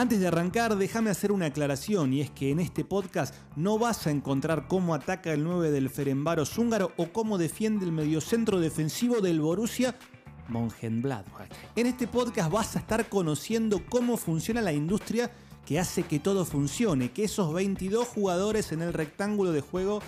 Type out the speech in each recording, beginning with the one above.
Antes de arrancar, déjame hacer una aclaración y es que en este podcast no vas a encontrar cómo ataca el 9 del Ferenbaros húngaro o cómo defiende el mediocentro defensivo del Borussia Mönchengladbach. En este podcast vas a estar conociendo cómo funciona la industria que hace que todo funcione, que esos 22 jugadores en el rectángulo de juego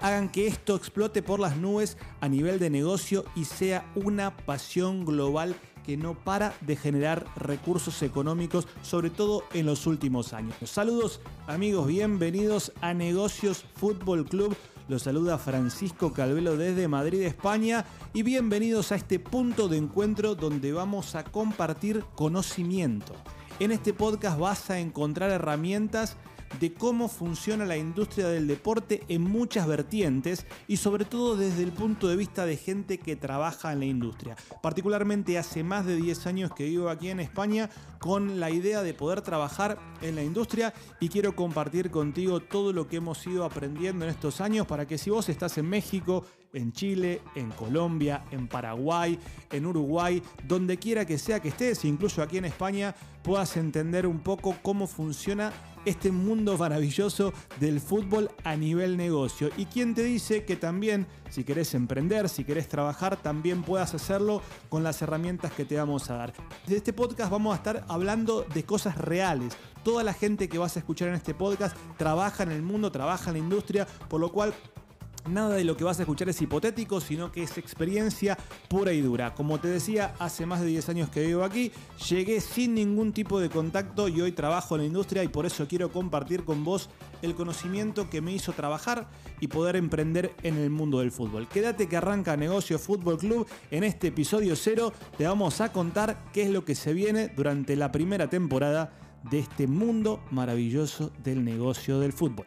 hagan que esto explote por las nubes a nivel de negocio y sea una pasión global que no para de generar recursos económicos, sobre todo en los últimos años. Saludos amigos, bienvenidos a Negocios Fútbol Club. Los saluda Francisco Calvelo desde Madrid, España, y bienvenidos a este punto de encuentro donde vamos a compartir conocimiento. En este podcast vas a encontrar herramientas de cómo funciona la industria del deporte en muchas vertientes y sobre todo desde el punto de vista de gente que trabaja en la industria. Particularmente hace más de 10 años que vivo aquí en España con la idea de poder trabajar en la industria y quiero compartir contigo todo lo que hemos ido aprendiendo en estos años para que si vos estás en México, en Chile, en Colombia, en Paraguay, en Uruguay, donde quiera que sea que estés, incluso aquí en España, puedas entender un poco cómo funciona este mundo maravilloso del fútbol a nivel negocio. Y quién te dice que también, si querés emprender, si querés trabajar, también puedas hacerlo con las herramientas que te vamos a dar. De este podcast vamos a estar hablando de cosas reales. Toda la gente que vas a escuchar en este podcast trabaja en el mundo, trabaja en la industria, por lo cual Nada de lo que vas a escuchar es hipotético, sino que es experiencia pura y dura. Como te decía, hace más de 10 años que vivo aquí, llegué sin ningún tipo de contacto y hoy trabajo en la industria y por eso quiero compartir con vos el conocimiento que me hizo trabajar y poder emprender en el mundo del fútbol. Quédate que arranca Negocio Fútbol Club. En este episodio cero te vamos a contar qué es lo que se viene durante la primera temporada de este mundo maravilloso del negocio del fútbol.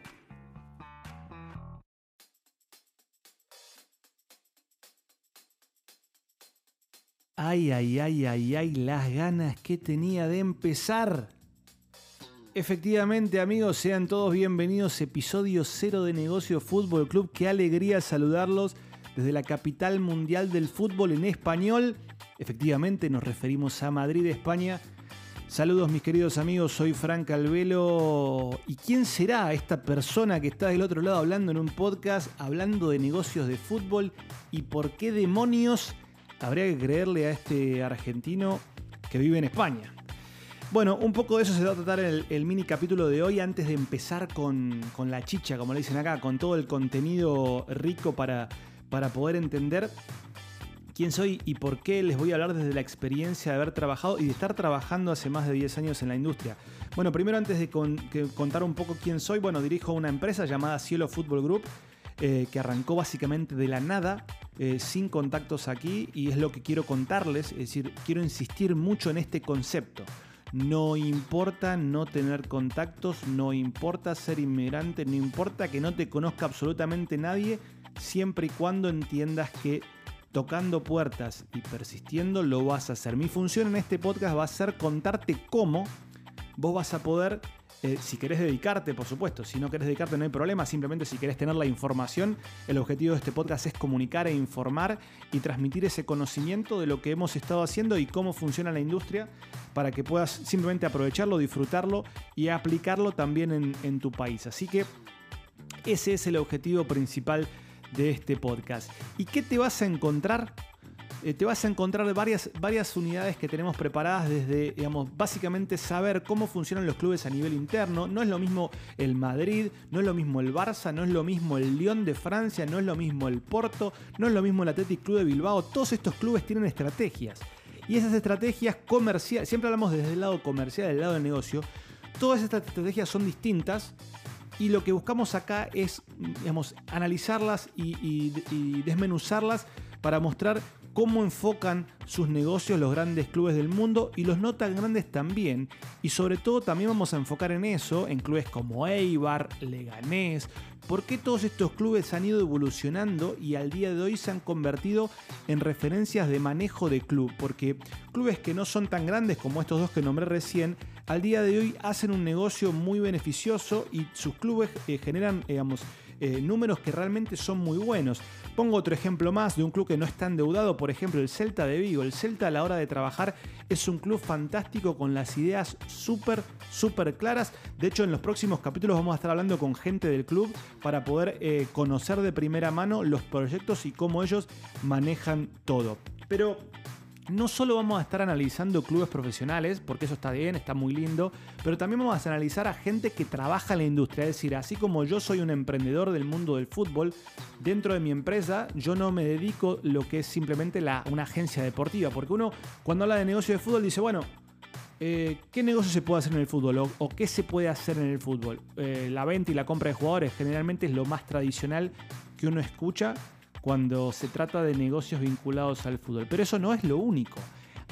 Ay, ay, ay, ay, ay, las ganas que tenía de empezar. Efectivamente, amigos, sean todos bienvenidos. Episodio cero de Negocio Fútbol Club. Qué alegría saludarlos desde la capital mundial del fútbol en español. Efectivamente, nos referimos a Madrid, España. Saludos mis queridos amigos, soy Frank Albelo. ¿Y quién será esta persona que está del otro lado hablando en un podcast, hablando de negocios de fútbol? ¿Y por qué demonios habría que creerle a este argentino que vive en España. Bueno, un poco de eso se va a tratar en el, mini capítulo de hoy antes de empezar con, la chicha, como le dicen acá, con todo el contenido rico para, para poder entender quién soy y por qué les voy a hablar desde la experiencia de haber trabajado y de estar trabajando hace más de 10 años en la industria. Bueno, primero antes de contar un poco quién soy, bueno, dirijo una empresa llamada Cielo Football Group eh, que arrancó básicamente de la nada, eh, sin contactos aquí, y es lo que quiero contarles, es decir, quiero insistir mucho en este concepto. No importa no tener contactos, no importa ser inmigrante, no importa que no te conozca absolutamente nadie, siempre y cuando entiendas que tocando puertas y persistiendo lo vas a hacer. Mi función en este podcast va a ser contarte cómo vos vas a poder eh, si querés dedicarte, por supuesto, si no querés dedicarte no hay problema, simplemente si querés tener la información, el objetivo de este podcast es comunicar e informar y transmitir ese conocimiento de lo que hemos estado haciendo y cómo funciona la industria para que puedas simplemente aprovecharlo, disfrutarlo y aplicarlo también en, en tu país. Así que ese es el objetivo principal de este podcast. ¿Y qué te vas a encontrar eh, te vas a encontrar varias, varias unidades que tenemos preparadas desde, digamos, básicamente saber cómo funcionan los clubes a nivel interno. No es lo mismo el Madrid, no es lo mismo el Barça, no es lo mismo el Lyon de Francia, no es lo mismo el Porto, no es lo mismo el Athletic Club de Bilbao. Todos estos clubes tienen estrategias. Y esas estrategias comerciales, siempre hablamos desde el lado comercial, del lado del negocio, todas estas estrategias son distintas y lo que buscamos acá es, digamos, analizarlas y desmenuzarlas para mostrar cómo enfocan sus negocios los grandes clubes del mundo y los no tan grandes también. Y sobre todo también vamos a enfocar en eso, en clubes como Eibar, Leganés, por qué todos estos clubes han ido evolucionando y al día de hoy se han convertido en referencias de manejo de club. Porque clubes que no son tan grandes como estos dos que nombré recién, al día de hoy hacen un negocio muy beneficioso y sus clubes eh, generan, digamos, eh, números que realmente son muy buenos. Pongo otro ejemplo más de un club que no está endeudado, por ejemplo el Celta de Vigo. El Celta a la hora de trabajar es un club fantástico con las ideas súper, súper claras. De hecho en los próximos capítulos vamos a estar hablando con gente del club para poder eh, conocer de primera mano los proyectos y cómo ellos manejan todo. Pero no solo vamos a estar analizando clubes profesionales, porque eso está bien, está muy lindo, pero también vamos a analizar a gente que trabaja en la industria. Es decir, así como yo soy un emprendedor del mundo del fútbol, dentro de mi empresa yo no me dedico lo que es simplemente una agencia deportiva, porque uno cuando habla de negocio de fútbol dice, bueno, eh, ¿qué negocio se puede hacer en el fútbol o, qué se puede hacer en el fútbol? Eh, la venta y la compra de jugadores generalmente es lo más tradicional que uno escucha cuando se trata de negocios vinculados al fútbol. Pero eso no es lo único.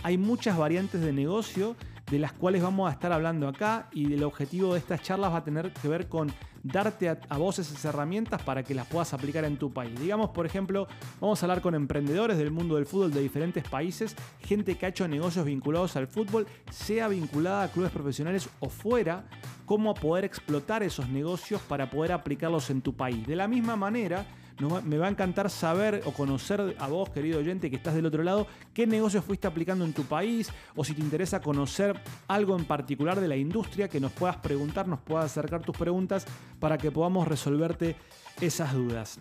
Hay muchas variantes de negocio de las cuales vamos a estar hablando acá y el objetivo de estas charlas va a tener que ver con darte a, vos esas herramientas para que las puedas aplicar en tu país. Digamos, por ejemplo, vamos a hablar con emprendedores del mundo del fútbol de diferentes países, gente que ha hecho negocios vinculados al fútbol, sea vinculada a clubes profesionales o fuera, cómo poder explotar esos negocios para poder aplicarlos en tu país. De la misma manera, me va a encantar saber o conocer a vos, querido oyente, que estás del otro lado, qué negocios fuiste aplicando en tu país o si te interesa conocer algo en particular de la industria, que nos puedas preguntar, nos puedas acercar tus preguntas para que podamos resolverte esas dudas.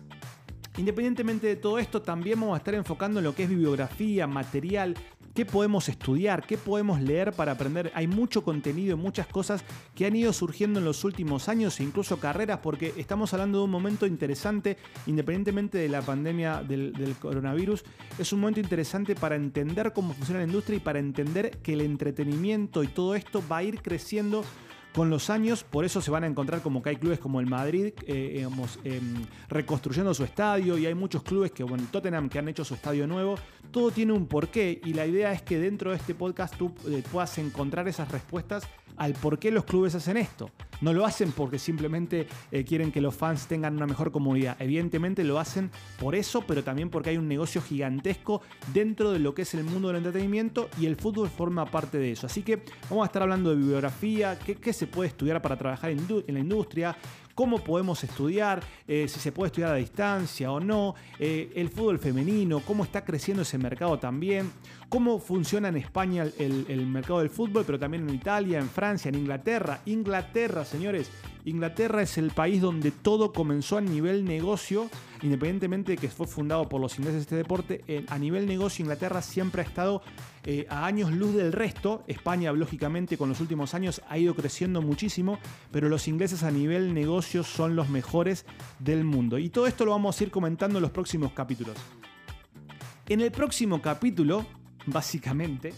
Independientemente de todo esto, también vamos a estar enfocando en lo que es bibliografía, material, qué podemos estudiar, qué podemos leer para aprender. Hay mucho contenido, muchas cosas que han ido surgiendo en los últimos años e incluso carreras, porque estamos hablando de un momento interesante, independientemente de la pandemia del, del coronavirus, es un momento interesante para entender cómo funciona la industria y para entender que el entretenimiento y todo esto va a ir creciendo con los años, por eso se van a encontrar como que hay clubes como el Madrid, eh, em, reconstruyendo su estadio, y hay muchos clubes que, bueno, Tottenham que han hecho su estadio nuevo. Todo tiene un porqué, y la idea es que dentro de este podcast tú eh, puedas encontrar esas respuestas al por qué los clubes hacen esto. No lo hacen porque simplemente eh, quieren que los fans tengan una mejor comunidad. Evidentemente lo hacen por eso, pero también porque hay un negocio gigantesco dentro de lo que es el mundo del entretenimiento y el fútbol forma parte de eso. Así que vamos a estar hablando de bibliografía, qué, qué se puede estudiar para trabajar en, la industria, cómo podemos estudiar, eh, si se puede estudiar a distancia o no, eh, el fútbol femenino, cómo está creciendo ese mercado también, cómo funciona en España el, el mercado del fútbol, pero también en Italia, en Francia, en Inglaterra. Inglaterra, señores, Inglaterra es el país donde todo comenzó a nivel negocio, independientemente de que fue fundado por los ingleses este deporte, a nivel negocio Inglaterra siempre ha estado eh, a años luz del resto. España, lógicamente, con los últimos años ha ido creciendo muchísimo, pero los ingleses a nivel negocio son los mejores del mundo. Y todo esto lo vamos a ir comentando en los próximos capítulos. En el próximo capítulo, básicamente,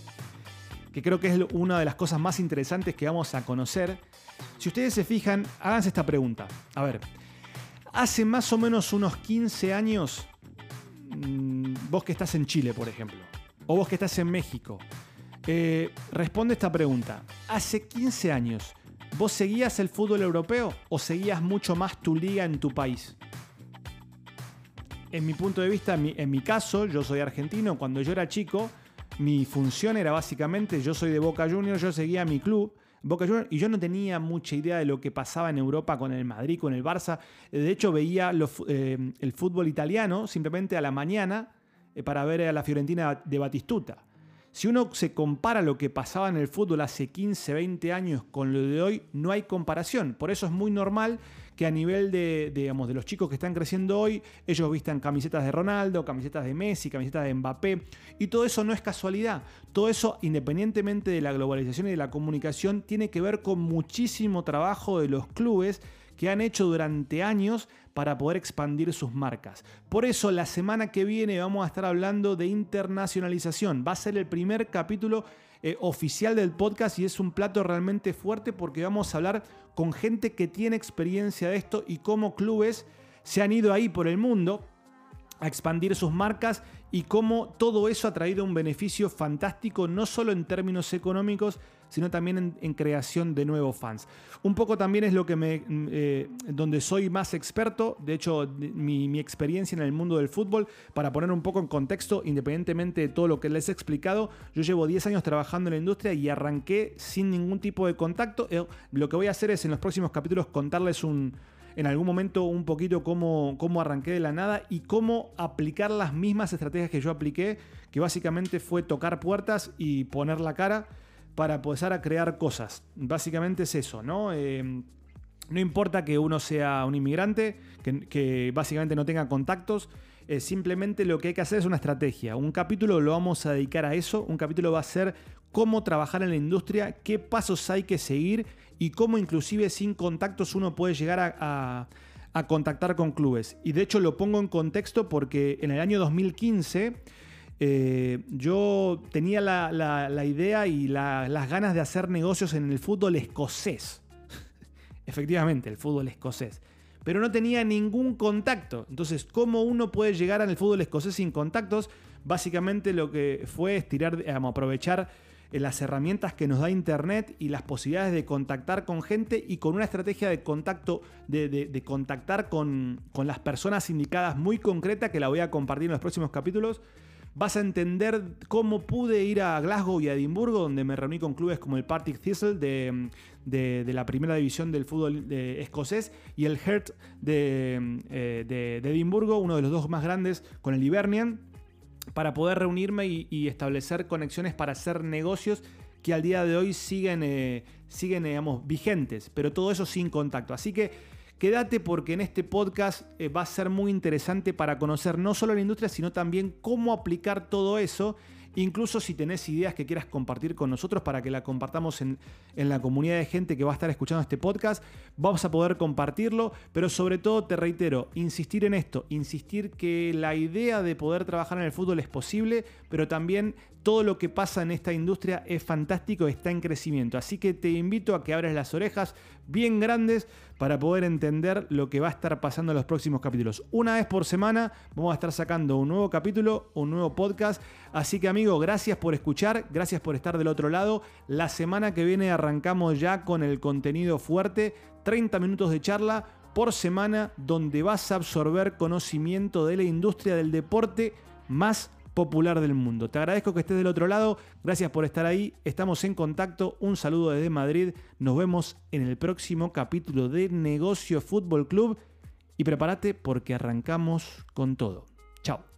que creo que es una de las cosas más interesantes que vamos a conocer, si ustedes se fijan, háganse esta pregunta. A ver, hace más o menos unos 15 años, mm, vos que estás en Chile, por ejemplo, o vos que estás en México, eh, responde esta pregunta. Hace 15 años, ¿vos seguías el fútbol europeo o seguías mucho más tu liga en tu país? En mi punto de vista, en mi caso, yo soy argentino, cuando yo era chico, mi función era básicamente, yo soy de Boca Juniors, yo seguía mi club, Boca Juniors, y yo no tenía mucha idea de lo que pasaba en Europa con el Madrid, con el Barça. De hecho, veía eh, el fútbol italiano simplemente a la mañana eh, para ver a la Fiorentina de Batistuta. Si uno se compara lo que pasaba en el fútbol hace 15, 20 años con lo de hoy, no hay comparación. Por eso es muy normal que a nivel de, digamos, de los chicos que están creciendo hoy, ellos vistan camisetas de Ronaldo, camisetas de Messi, camisetas de Mbappé. Y todo eso no es casualidad. Todo eso, independientemente de la globalización y de la comunicación, tiene que ver con muchísimo trabajo de los clubes que han hecho durante años para poder expandir sus marcas. Por eso la semana que viene vamos a estar hablando de internacionalización. Va a ser el primer capítulo eh, oficial del podcast y es un plato realmente fuerte porque vamos a hablar con gente que tiene experiencia de esto y cómo clubes se han ido ahí por el mundo a expandir sus marcas y cómo todo eso ha traído un beneficio fantástico, no solo en términos económicos, sino también en, creación de nuevos fans. Un poco también es lo que me, eh, donde soy más experto, de hecho mi, mi, experiencia en el mundo del fútbol, para poner un poco en contexto, independientemente de todo lo que les he explicado, yo llevo 10 años trabajando en la industria y arranqué sin ningún tipo de contacto. Eh, lo que voy a hacer es en los próximos capítulos contarles un, en algún momento un poquito cómo, cómo arranqué de la nada y cómo aplicar las mismas estrategias que yo apliqué, que básicamente fue tocar puertas y poner la cara para empezar a crear cosas. Básicamente es eso, ¿no? Eh, no importa que uno sea un inmigrante, que, básicamente no tenga contactos, eh, simplemente lo que hay que hacer es una estrategia. Un capítulo lo vamos a dedicar a eso, un capítulo va a ser cómo trabajar en la industria, qué pasos hay que seguir y cómo inclusive sin contactos uno puede llegar a, contactar con clubes. Y de hecho lo pongo en contexto porque en el año 2015 eh, yo tenía la, idea y las ganas de hacer negocios en el fútbol escocés. Efectivamente, el fútbol escocés. Pero no tenía ningún contacto. Entonces, ¿cómo uno puede llegar al fútbol escocés sin contactos? Básicamente lo que fue es tirar, aprovechar eh, las herramientas que nos da Internet y las posibilidades de contactar con gente y con una estrategia de contacto, de, contactar con, con, las personas indicadas muy concreta que la voy a compartir en los próximos capítulos vas a entender cómo pude ir a Glasgow y a Edimburgo, donde me reuní con clubes como el Partick Thistle de, la primera división del fútbol escocés y el Hert eh, de, Edimburgo, uno de los dos más grandes, con el Hibernian, para poder reunirme y, establecer conexiones para hacer negocios que al día de hoy siguen, eh, siguen digamos, vigentes, pero todo eso sin contacto. Así que Quédate porque en este podcast eh, va a ser muy interesante para conocer no solo la industria, sino también cómo aplicar todo eso Incluso si tenés ideas que quieras compartir con nosotros para que la compartamos en, la comunidad de gente que va a estar escuchando este podcast, vamos a poder compartirlo, pero sobre todo te reitero, insistir en esto, insistir que la idea de poder trabajar en el fútbol es posible, pero también todo lo que pasa en esta industria es fantástico, está en crecimiento. Así que te invito a que abras las orejas bien grandes para poder entender lo que va a estar pasando en los próximos capítulos. Una vez por semana vamos a estar sacando un nuevo capítulo, un nuevo podcast. Así que gracias por escuchar, gracias por estar del otro lado. La semana que viene arrancamos ya con el contenido fuerte, 30 minutos de charla por semana donde vas a absorber conocimiento de la industria del deporte más popular del mundo. Te agradezco que estés del otro lado, gracias por estar ahí, estamos en contacto, un saludo desde Madrid, nos vemos en el próximo capítulo de Negocio Fútbol Club y prepárate porque arrancamos con todo. Chao.